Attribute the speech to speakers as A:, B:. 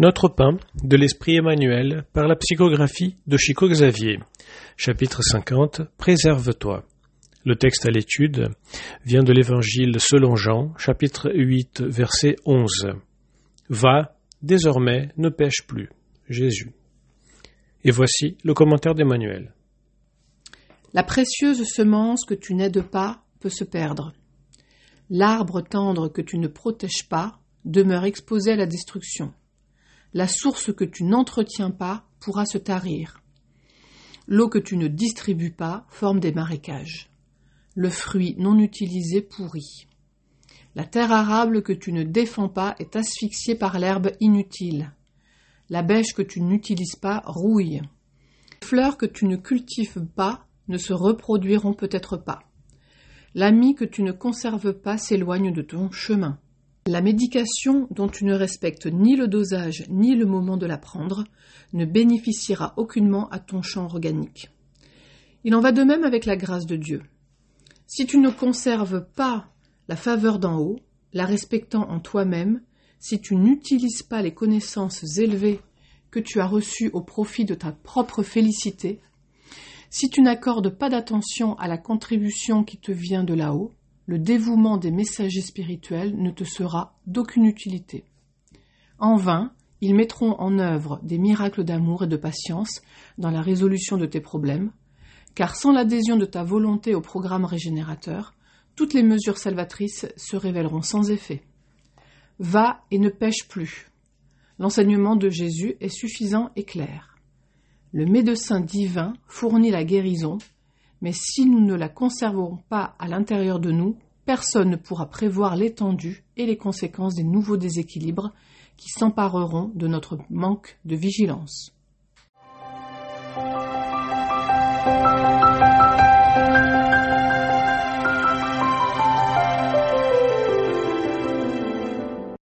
A: Notre pain de l'Esprit Emmanuel par la psychographie de Chico Xavier. Chapitre 50 Préserve-toi. Le texte à l'étude vient de l'Évangile selon Jean, chapitre 8, verset 11. Va, désormais, ne pêche plus. Jésus. Et voici le commentaire d'Emmanuel.
B: La précieuse semence que tu n'aides pas peut se perdre. L'arbre tendre que tu ne protèges pas demeure exposé à la destruction. La source que tu n'entretiens pas pourra se tarir. L'eau que tu ne distribues pas forme des marécages. Le fruit non utilisé pourrit. La terre arable que tu ne défends pas est asphyxiée par l'herbe inutile. La bêche que tu n'utilises pas rouille. Les fleurs que tu ne cultives pas ne se reproduiront peut-être pas. L'ami que tu ne conserves pas s'éloigne de ton chemin. La médication dont tu ne respectes ni le dosage ni le moment de la prendre ne bénéficiera aucunement à ton champ organique. Il en va de même avec la grâce de Dieu. Si tu ne conserves pas la faveur d'en haut, la respectant en toi-même, si tu n'utilises pas les connaissances élevées que tu as reçues au profit de ta propre félicité, si tu n'accordes pas d'attention à la contribution qui te vient de là-haut, le dévouement des messagers spirituels ne te sera d'aucune utilité. En vain, ils mettront en œuvre des miracles d'amour et de patience dans la résolution de tes problèmes, car sans l'adhésion de ta volonté au programme régénérateur, toutes les mesures salvatrices se révéleront sans effet. Va et ne pêche plus. L'enseignement de Jésus est suffisant et clair. Le médecin divin fournit la guérison, mais si nous ne la conservons pas à l'intérieur de nous, personne ne pourra prévoir l'étendue et les conséquences des nouveaux déséquilibres qui s'empareront de notre manque de vigilance.